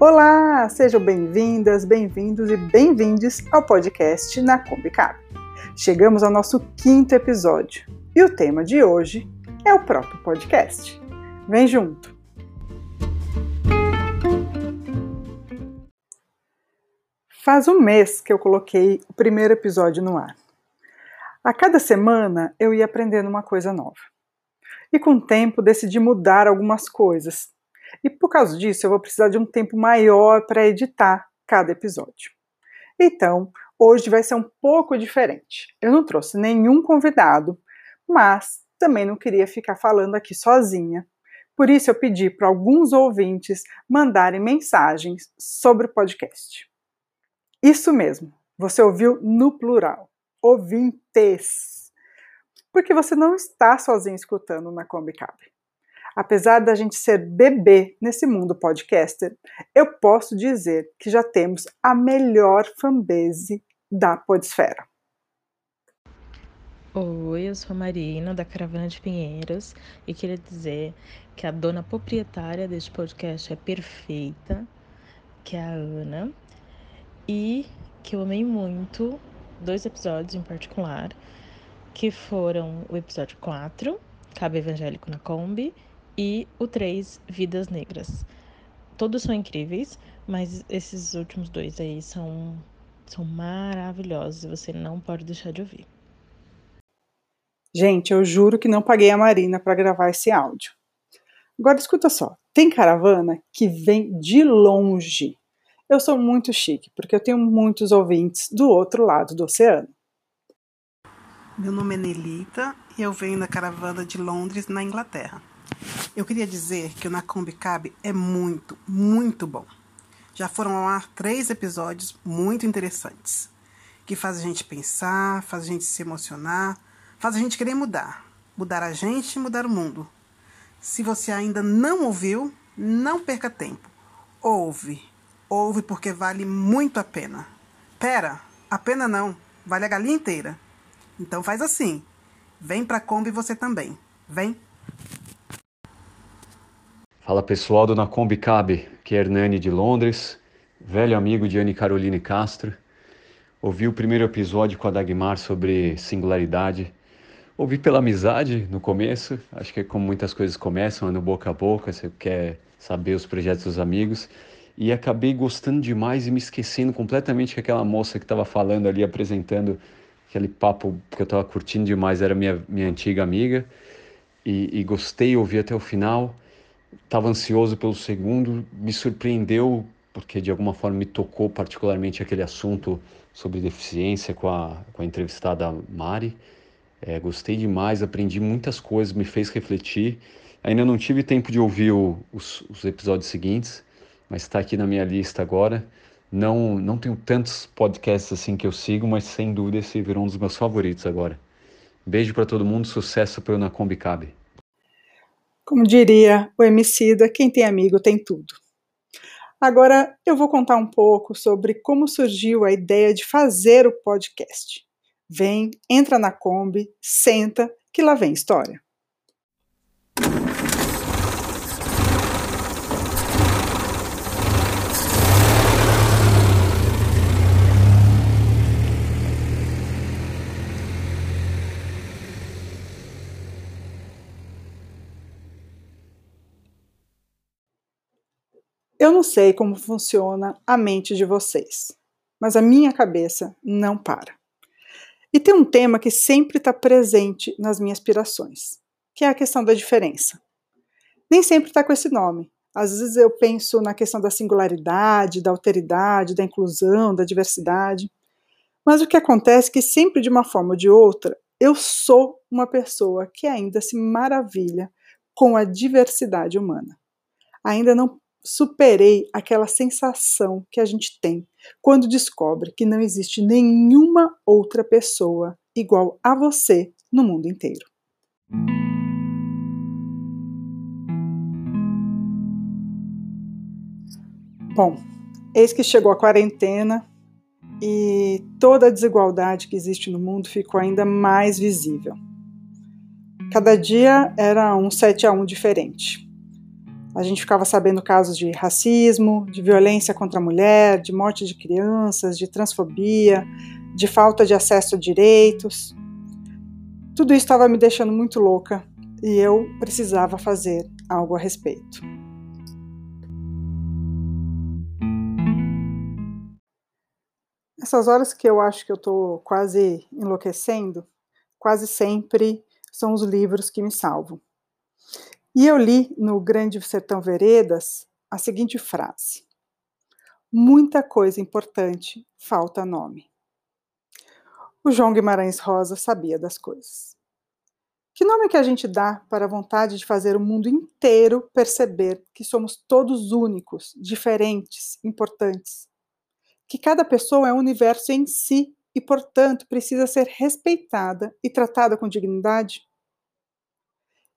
Olá, sejam bem-vindas, bem-vindos e bem-vindes ao podcast na Combicab. Chegamos ao nosso quinto episódio e o tema de hoje é o próprio podcast. Vem junto! Faz um mês que eu coloquei o primeiro episódio no ar. A cada semana eu ia aprendendo uma coisa nova. E com o tempo decidi mudar algumas coisas, e por causa disso, eu vou precisar de um tempo maior para editar cada episódio. Então, hoje vai ser um pouco diferente. Eu não trouxe nenhum convidado, mas também não queria ficar falando aqui sozinha. Por isso, eu pedi para alguns ouvintes mandarem mensagens sobre o podcast. Isso mesmo, você ouviu no plural. Ouvintes. Porque você não está sozinho escutando na Kombi Cabe apesar da gente ser bebê nesse mundo podcaster, eu posso dizer que já temos a melhor fanbase da Podesfera. Oi, eu sou a Marina, da Caravana de Pinheiros, e queria dizer que a dona proprietária deste podcast é perfeita, que é a Ana, e que eu amei muito dois episódios em particular, que foram o episódio 4, Cabe Evangélico na Kombi, e o 3, Vidas Negras. Todos são incríveis, mas esses últimos dois aí são, são maravilhosos e você não pode deixar de ouvir. Gente, eu juro que não paguei a Marina para gravar esse áudio. Agora escuta só, tem caravana que vem de longe. Eu sou muito chique, porque eu tenho muitos ouvintes do outro lado do oceano. Meu nome é Nelita e eu venho da caravana de Londres, na Inglaterra. Eu queria dizer que o Na Kombi Cabe é muito, muito bom. Já foram ao ar três episódios muito interessantes, que faz a gente pensar, faz a gente se emocionar, faz a gente querer mudar. Mudar a gente e mudar o mundo. Se você ainda não ouviu, não perca tempo. Ouve. Ouve porque vale muito a pena. Pera, a pena não, vale a galinha inteira. Então faz assim. Vem pra Kombi você também. Vem. Fala pessoal do Nacombi Cabe, que é Hernani de Londres, velho amigo de Anne Caroline Castro. Ouvi o primeiro episódio com a Dagmar sobre singularidade. Ouvi pela amizade no começo, acho que é como muitas coisas começam, é no boca a boca, você quer saber os projetos dos amigos. E acabei gostando demais e me esquecendo completamente que aquela moça que estava falando ali, apresentando aquele papo que eu estava curtindo demais, era minha, minha antiga amiga. E, e gostei, ouvi até o final estava ansioso pelo segundo, me surpreendeu porque de alguma forma me tocou particularmente aquele assunto sobre deficiência com a, com a entrevistada Mari. É, gostei demais, aprendi muitas coisas, me fez refletir. Ainda não tive tempo de ouvir o, os, os, episódios seguintes, mas está aqui na minha lista agora. Não, não tenho tantos podcasts assim que eu sigo, mas sem dúvida esse virou um dos meus favoritos agora. Beijo para todo mundo, sucesso para o Na Kombi Cabe. Como diria o Emicida, quem tem amigo tem tudo. Agora eu vou contar um pouco sobre como surgiu a ideia de fazer o podcast. Vem, entra na Kombi, senta, que lá vem história. Eu não sei como funciona a mente de vocês, mas a minha cabeça não para. E tem um tema que sempre está presente nas minhas aspirações, que é a questão da diferença. Nem sempre está com esse nome. Às vezes eu penso na questão da singularidade, da alteridade, da inclusão, da diversidade. Mas o que acontece é que sempre de uma forma ou de outra, eu sou uma pessoa que ainda se maravilha com a diversidade humana. Ainda não superei aquela sensação que a gente tem quando descobre que não existe nenhuma outra pessoa igual a você no mundo inteiro. Bom, eis que chegou a quarentena e toda a desigualdade que existe no mundo ficou ainda mais visível. Cada dia era um 7 a 1 diferente. A gente ficava sabendo casos de racismo, de violência contra a mulher, de morte de crianças, de transfobia, de falta de acesso a direitos. Tudo isso estava me deixando muito louca e eu precisava fazer algo a respeito. Essas horas que eu acho que eu estou quase enlouquecendo, quase sempre são os livros que me salvam. E eu li no Grande Sertão Veredas a seguinte frase: Muita coisa importante falta nome. O João Guimarães Rosa sabia das coisas. Que nome que a gente dá para a vontade de fazer o mundo inteiro perceber que somos todos únicos, diferentes, importantes? Que cada pessoa é um universo em si e, portanto, precisa ser respeitada e tratada com dignidade?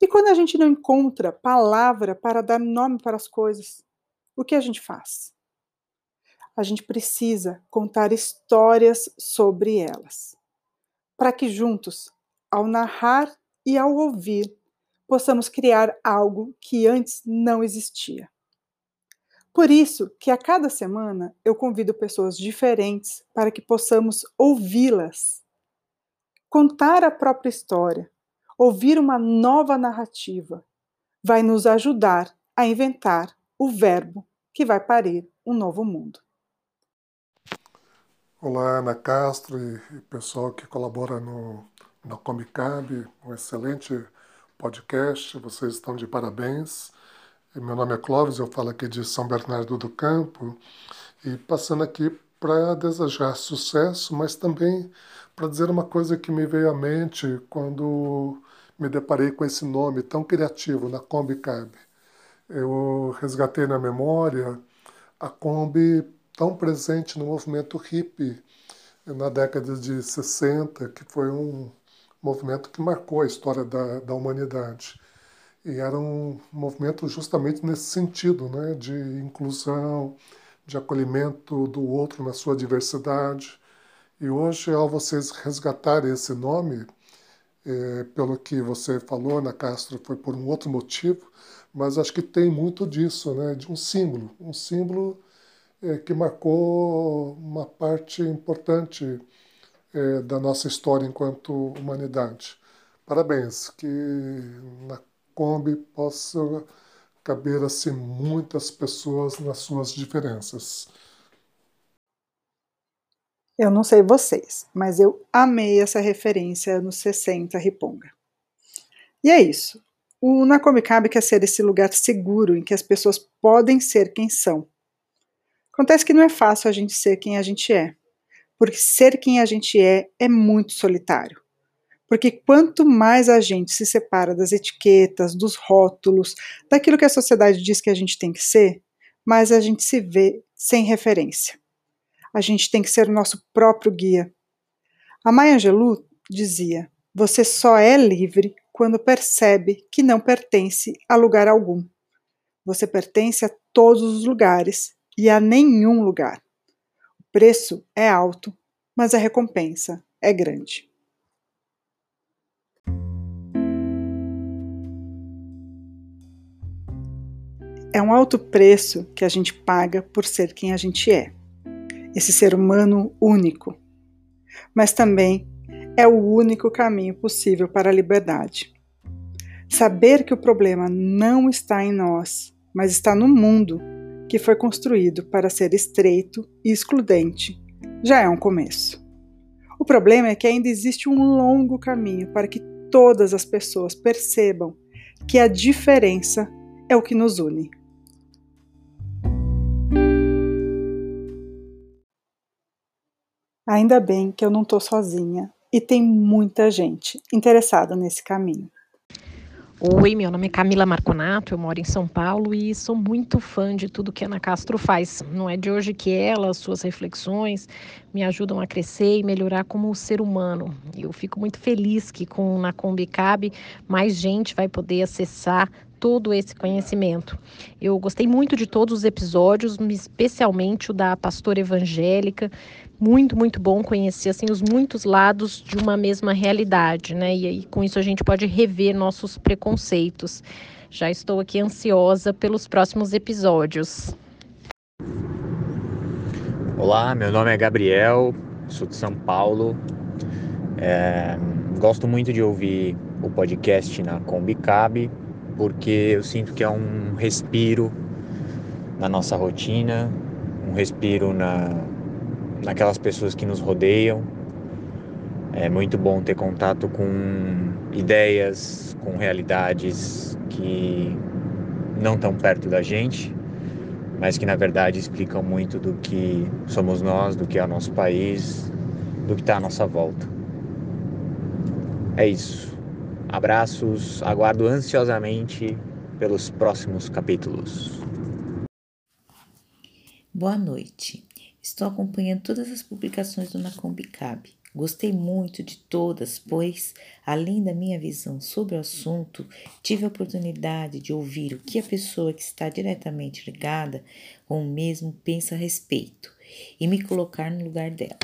E quando a gente não encontra palavra para dar nome para as coisas, o que a gente faz? A gente precisa contar histórias sobre elas, para que juntos, ao narrar e ao ouvir, possamos criar algo que antes não existia. Por isso que a cada semana eu convido pessoas diferentes para que possamos ouvi-las, contar a própria história, ouvir uma nova narrativa, vai nos ajudar a inventar o verbo que vai parir um novo mundo. Olá, Ana Castro e pessoal que colabora no, no Comicab, um excelente podcast, vocês estão de parabéns. Meu nome é Clóvis, eu falo aqui de São Bernardo do Campo e passando aqui para desejar sucesso, mas também para dizer uma coisa que me veio à mente quando me deparei com esse nome tão criativo na Kombi Cab. Eu resgatei na memória a Kombi tão presente no movimento hippie na década de 60, que foi um movimento que marcou a história da, da humanidade. E era um movimento justamente nesse sentido, né, de inclusão, de acolhimento do outro na sua diversidade. E hoje, ao vocês resgatarem esse nome, é, pelo que você falou, Ana Castro, foi por um outro motivo, mas acho que tem muito disso, né, de um símbolo, um símbolo é, que marcou uma parte importante é, da nossa história enquanto humanidade. Parabéns, que na Kombi possa caber assim muitas pessoas nas suas diferenças. Eu não sei vocês, mas eu amei essa referência anos 60 Riponga. E é isso. O Nakomikabe quer ser esse lugar seguro em que as pessoas podem ser quem são. Acontece que não é fácil a gente ser quem a gente é, porque ser quem a gente é é muito solitário. Porque quanto mais a gente se separa das etiquetas, dos rótulos, daquilo que a sociedade diz que a gente tem que ser, mais a gente se vê sem referência. A gente tem que ser o nosso próprio guia. A Maya Angelou dizia: Você só é livre quando percebe que não pertence a lugar algum. Você pertence a todos os lugares e a nenhum lugar. O preço é alto, mas a recompensa é grande. É um alto preço que a gente paga por ser quem a gente é, esse ser humano único. Mas também é o único caminho possível para a liberdade. Saber que o problema não está em nós, mas está no mundo que foi construído para ser estreito e excludente, já é um começo. O problema é que ainda existe um longo caminho para que todas as pessoas percebam que a diferença é o que nos une. Ainda bem que eu não estou sozinha e tem muita gente interessada nesse caminho. Oi, meu nome é Camila Marconato, eu moro em São Paulo e sou muito fã de tudo que Ana Castro faz. Não é de hoje que ela, suas reflexões, me ajudam a crescer e melhorar como ser humano. Eu fico muito feliz que com na Combicab mais gente vai poder acessar todo esse conhecimento. Eu gostei muito de todos os episódios, especialmente o da pastora evangélica. Muito, muito bom conhecer assim os muitos lados de uma mesma realidade, né? E aí com isso a gente pode rever nossos preconceitos. Já estou aqui ansiosa pelos próximos episódios. Olá, meu nome é Gabriel, sou de São Paulo. É, gosto muito de ouvir o podcast na Combicab, porque eu sinto que é um respiro na nossa rotina, um respiro na, naquelas pessoas que nos rodeiam. É muito bom ter contato com ideias, com realidades que não estão perto da gente, mas que na verdade explicam muito do que somos nós, do que é o nosso país, do que está à nossa volta. É isso. Abraços, aguardo ansiosamente pelos próximos capítulos. Boa noite. Estou acompanhando todas as publicações do Nacombicab. Gostei muito de todas, pois, além da minha visão sobre o assunto, tive a oportunidade de ouvir o que a pessoa que está diretamente ligada com o mesmo pensa a respeito e me colocar no lugar dela.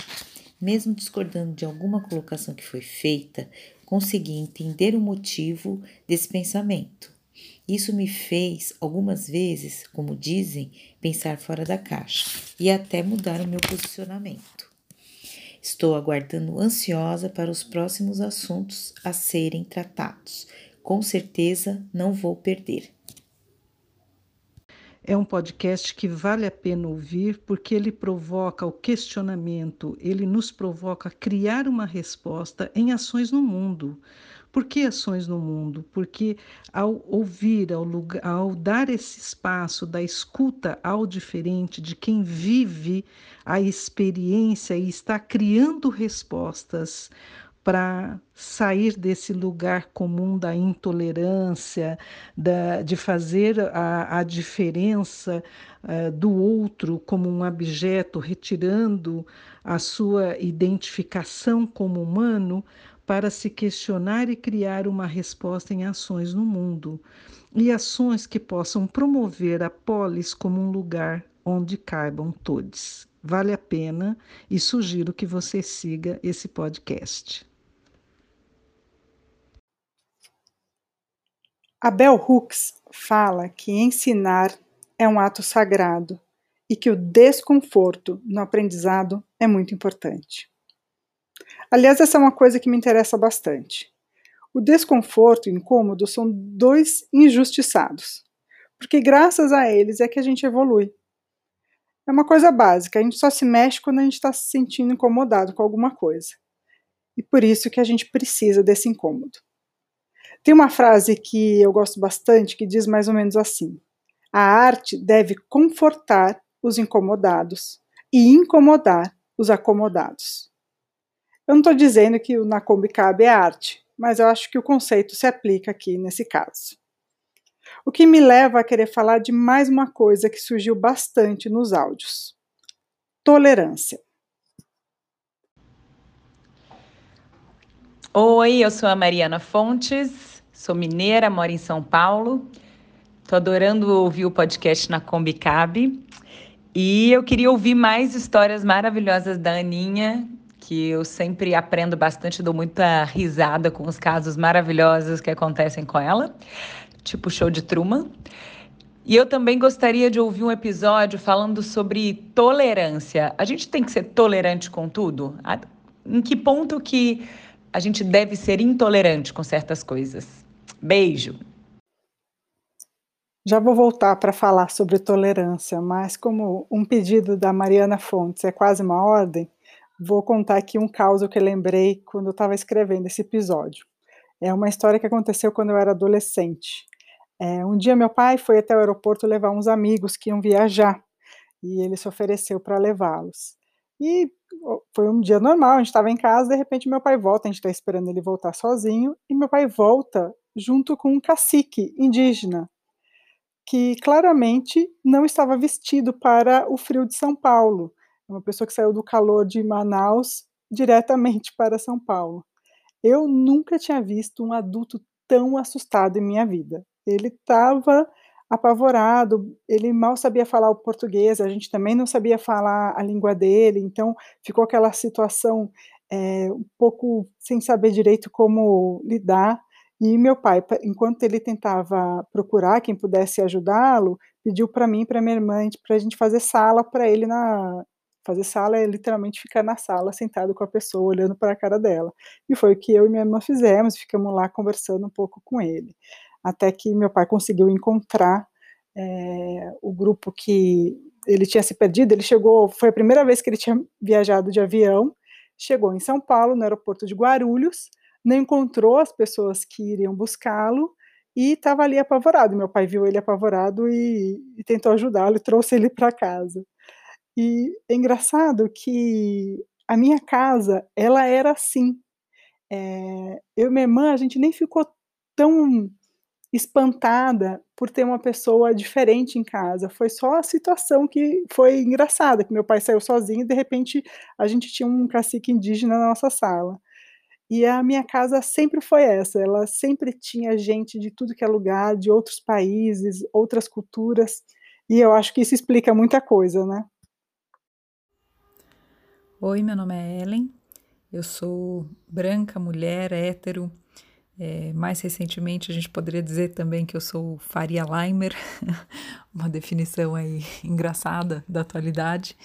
Mesmo discordando de alguma colocação que foi feita, consegui entender o motivo desse pensamento. Isso me fez, algumas vezes, como dizem, pensar fora da caixa e até mudar o meu posicionamento. Estou aguardando ansiosa para os próximos assuntos a serem tratados. Com certeza não vou perder. É um podcast que vale a pena ouvir porque ele provoca o questionamento, ele nos provoca criar uma resposta em ações no mundo. Por que ações no mundo? Porque ao ouvir, ao, lugar, ao dar esse espaço da escuta ao diferente, de quem vive a experiência e está criando respostas para sair desse lugar comum da intolerância, da, de fazer a, a diferença uh, do outro como um objeto, retirando a sua identificação como humano, para se questionar e criar uma resposta em ações no mundo, e ações que possam promover a polis como um lugar onde caibam todos. Vale a pena e sugiro que você siga esse podcast. Abel Hooks fala que ensinar é um ato sagrado e que o desconforto no aprendizado é muito importante. Aliás, essa é uma coisa que me interessa bastante. O desconforto e o incômodo são dois injustiçados, porque graças a eles é que a gente evolui. É uma coisa básica, a gente só se mexe quando a gente está se sentindo incomodado com alguma coisa. E por isso que a gente precisa desse incômodo. Tem uma frase que eu gosto bastante que diz mais ou menos assim: A arte deve confortar os incomodados e incomodar os acomodados. Eu não estou dizendo que o Na Kombi Cabe é arte, mas eu acho que o conceito se aplica aqui nesse caso. O que me leva a querer falar de mais uma coisa que surgiu bastante nos áudios: tolerância. Oi, eu sou a Mariana Fontes, sou mineira, moro em São Paulo. Estou adorando ouvir o podcast na Kombi Cabe. E eu queria ouvir mais histórias maravilhosas da Aninha, que eu sempre aprendo bastante, dou muita risada com os casos maravilhosos que acontecem com ela, tipo show de Truman. E eu também gostaria de ouvir um episódio falando sobre tolerância. A gente tem que ser tolerante com tudo? Em que ponto que a gente deve ser intolerante com certas coisas? Beijo. Já vou voltar para falar sobre tolerância, mas como um pedido da Mariana Fontes é quase uma ordem, Vou contar aqui um caso que eu lembrei quando eu estava escrevendo esse episódio. É uma história que aconteceu quando eu era adolescente. É, um dia meu pai foi até o aeroporto levar uns amigos que iam viajar e ele se ofereceu para levá-los. E foi um dia normal, a gente estava em casa, de repente meu pai volta, a gente está esperando ele voltar sozinho, e meu pai volta junto com um cacique indígena, que claramente não estava vestido para o frio de São Paulo uma pessoa que saiu do calor de Manaus diretamente para São Paulo. Eu nunca tinha visto um adulto tão assustado em minha vida. Ele estava apavorado, ele mal sabia falar o português, a gente também não sabia falar a língua dele, então ficou aquela situação é, um pouco sem saber direito como lidar. E meu pai, enquanto ele tentava procurar quem pudesse ajudá-lo, pediu para mim para minha irmã para a gente fazer sala para ele na fazer sala é literalmente ficar na sala sentado com a pessoa olhando para a cara dela. E foi o que eu e minha irmã fizemos, ficamos lá conversando um pouco com ele, até que meu pai conseguiu encontrar é, o grupo que ele tinha se perdido. Ele chegou, foi a primeira vez que ele tinha viajado de avião. Chegou em São Paulo, no aeroporto de Guarulhos, não encontrou as pessoas que iriam buscá-lo e estava ali apavorado. Meu pai viu ele apavorado e, e tentou ajudá-lo e trouxe ele para casa. E é engraçado que a minha casa, ela era assim. É, eu e minha irmã, a gente nem ficou tão espantada por ter uma pessoa diferente em casa. Foi só a situação que foi engraçada, que meu pai saiu sozinho e de repente a gente tinha um cacique indígena na nossa sala. E a minha casa sempre foi essa, ela sempre tinha gente de tudo que é lugar, de outros países, outras culturas, e eu acho que isso explica muita coisa, né? Oi, meu nome é Ellen, eu sou branca, mulher, hétero, é, mais recentemente, a gente poderia dizer também que eu sou Faria Limer, uma definição aí engraçada da atualidade.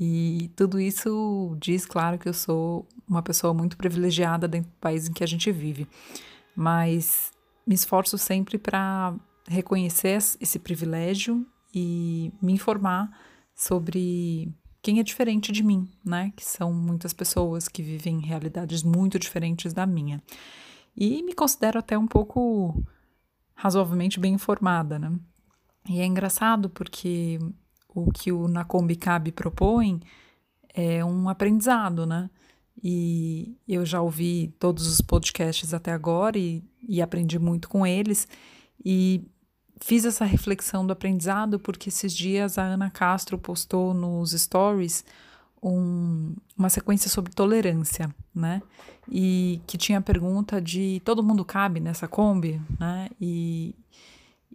E tudo isso diz, claro, que eu sou uma pessoa muito privilegiada dentro do país em que a gente vive. Mas me esforço sempre para reconhecer esse privilégio e me informar sobre quem é diferente de mim, né? Que são muitas pessoas que vivem realidades muito diferentes da minha. E me considero até um pouco razoavelmente bem informada, né? E é engraçado porque o que o Nakombi Cab propõe é um aprendizado, né? E eu já ouvi todos os podcasts até agora e, e aprendi muito com eles. E fiz essa reflexão do aprendizado porque esses dias a Ana Castro postou nos stories um, uma sequência sobre tolerância, né? E que tinha a pergunta de todo mundo cabe nessa Kombi, né? E,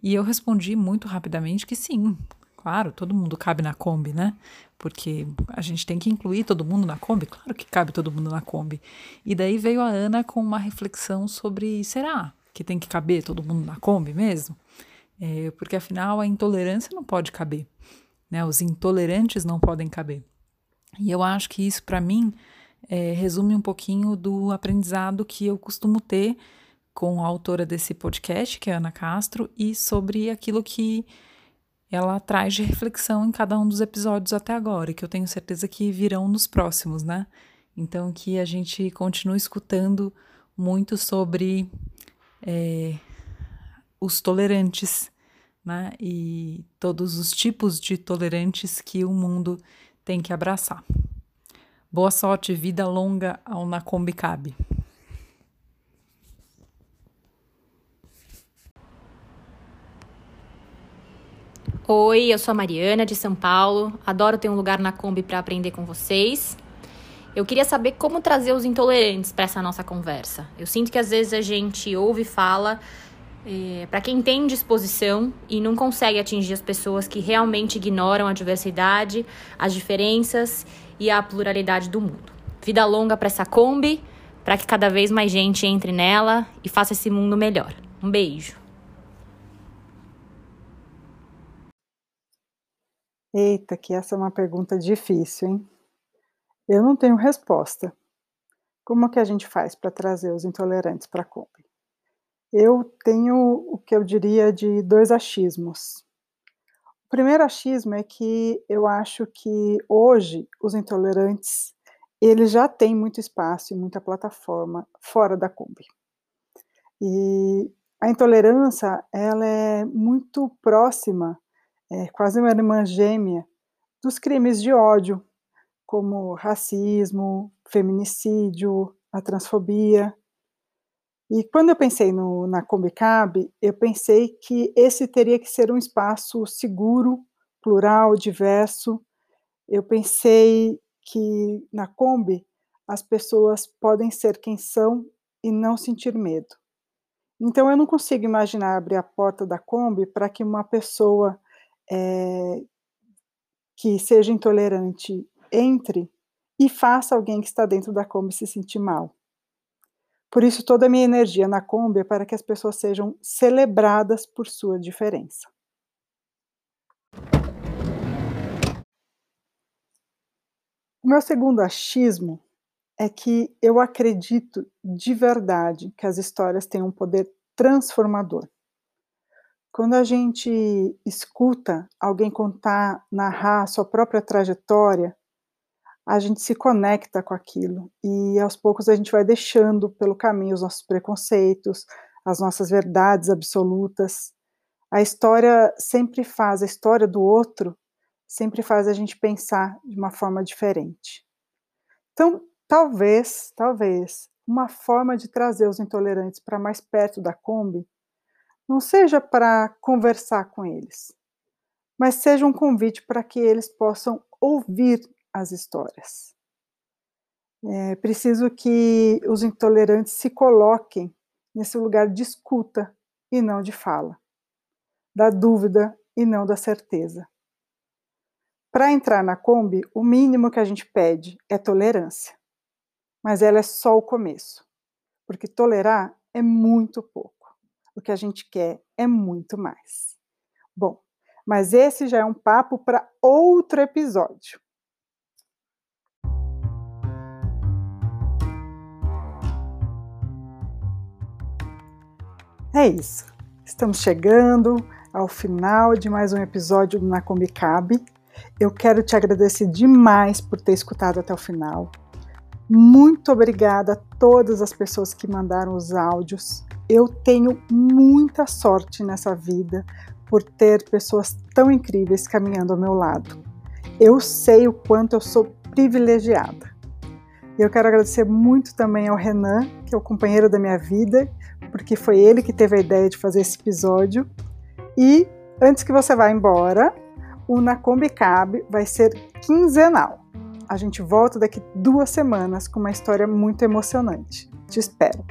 e eu respondi muito rapidamente que sim, claro, todo mundo cabe na Kombi, né? Porque a gente tem que incluir todo mundo na Kombi, claro que cabe todo mundo na Kombi. E daí veio a Ana com uma reflexão sobre será que tem que caber todo mundo na Kombi mesmo? É, porque afinal a intolerância não pode caber, né? Os intolerantes não podem caber. E eu acho que isso, para mim, é, resume um pouquinho do aprendizado que eu costumo ter com a autora desse podcast, que é a Ana Castro, e sobre aquilo que ela traz de reflexão em cada um dos episódios até agora, que eu tenho certeza que virão nos próximos, né? Então, que a gente continue escutando muito sobre é, os tolerantes, né? E todos os tipos de tolerantes que o mundo tem que abraçar. Boa sorte, vida longa ao Nakombi Cabe. Oi, eu sou a Mariana de São Paulo. Adoro ter um lugar na Kombi para aprender com vocês. Eu queria saber como trazer os intolerantes para essa nossa conversa. Eu sinto que às vezes a gente ouve e fala é, para quem tem disposição e não consegue atingir as pessoas que realmente ignoram a diversidade, as diferenças e a pluralidade do mundo. Vida longa para essa Kombi, para que cada vez mais gente entre nela e faça esse mundo melhor. Um beijo. Eita, que essa é uma pergunta difícil, hein? Eu não tenho resposta. Como que a gente faz para trazer os intolerantes para a Kombi? Eu tenho o que eu diria de dois achismos. O primeiro achismo é que eu acho que hoje os intolerantes eles já têm muito espaço e muita plataforma fora da Kombi. E a intolerância ela é muito próxima, é quase uma irmã gêmea dos crimes de ódio, como racismo, feminicídio, a transfobia. E quando eu pensei no, na Combicab, eu pensei que esse teria que ser um espaço seguro, plural, diverso. Eu pensei que na Kombi as pessoas podem ser quem são e não sentir medo. Então eu não consigo imaginar abrir a porta da Kombi para que uma pessoa é, que seja intolerante entre e faça alguém que está dentro da Kombi se sentir mal. Por isso, toda a minha energia na Kombi é para que as pessoas sejam celebradas por sua diferença. O meu segundo achismo é que eu acredito de verdade que as histórias têm um poder transformador. Quando a gente escuta alguém contar, narrar a sua própria trajetória, a gente se conecta com aquilo e aos poucos a gente vai deixando pelo caminho os nossos preconceitos, as nossas verdades absolutas. A história sempre faz, a história do outro sempre faz a gente pensar de uma forma diferente. Então, talvez, talvez, uma forma de trazer os intolerantes para mais perto da Kombi não seja para conversar com eles, mas seja um convite para que eles possam ouvir as histórias. É preciso que os intolerantes se coloquem nesse lugar de escuta e não de fala, da dúvida e não da certeza. Para entrar na Kombi, o mínimo que a gente pede é tolerância. Mas ela é só o começo, porque tolerar é muito pouco. O que a gente quer é muito mais. Bom, mas esse já é um papo para outro episódio. É isso. Estamos chegando ao final de mais um episódio do Na Kombi Cabe. Eu quero te agradecer demais por ter escutado até o final. Muito obrigada a todas as pessoas que mandaram os áudios. Eu tenho muita sorte nessa vida por ter pessoas tão incríveis caminhando ao meu lado. Eu sei o quanto eu sou privilegiada. Eu quero agradecer muito também ao Renan, que é o companheiro da minha vida, porque foi ele que teve a ideia de fazer esse episódio. E antes que você vá embora, o Na Kombi Cab vai ser quinzenal. A gente volta daqui duas semanas com uma história muito emocionante. Te espero!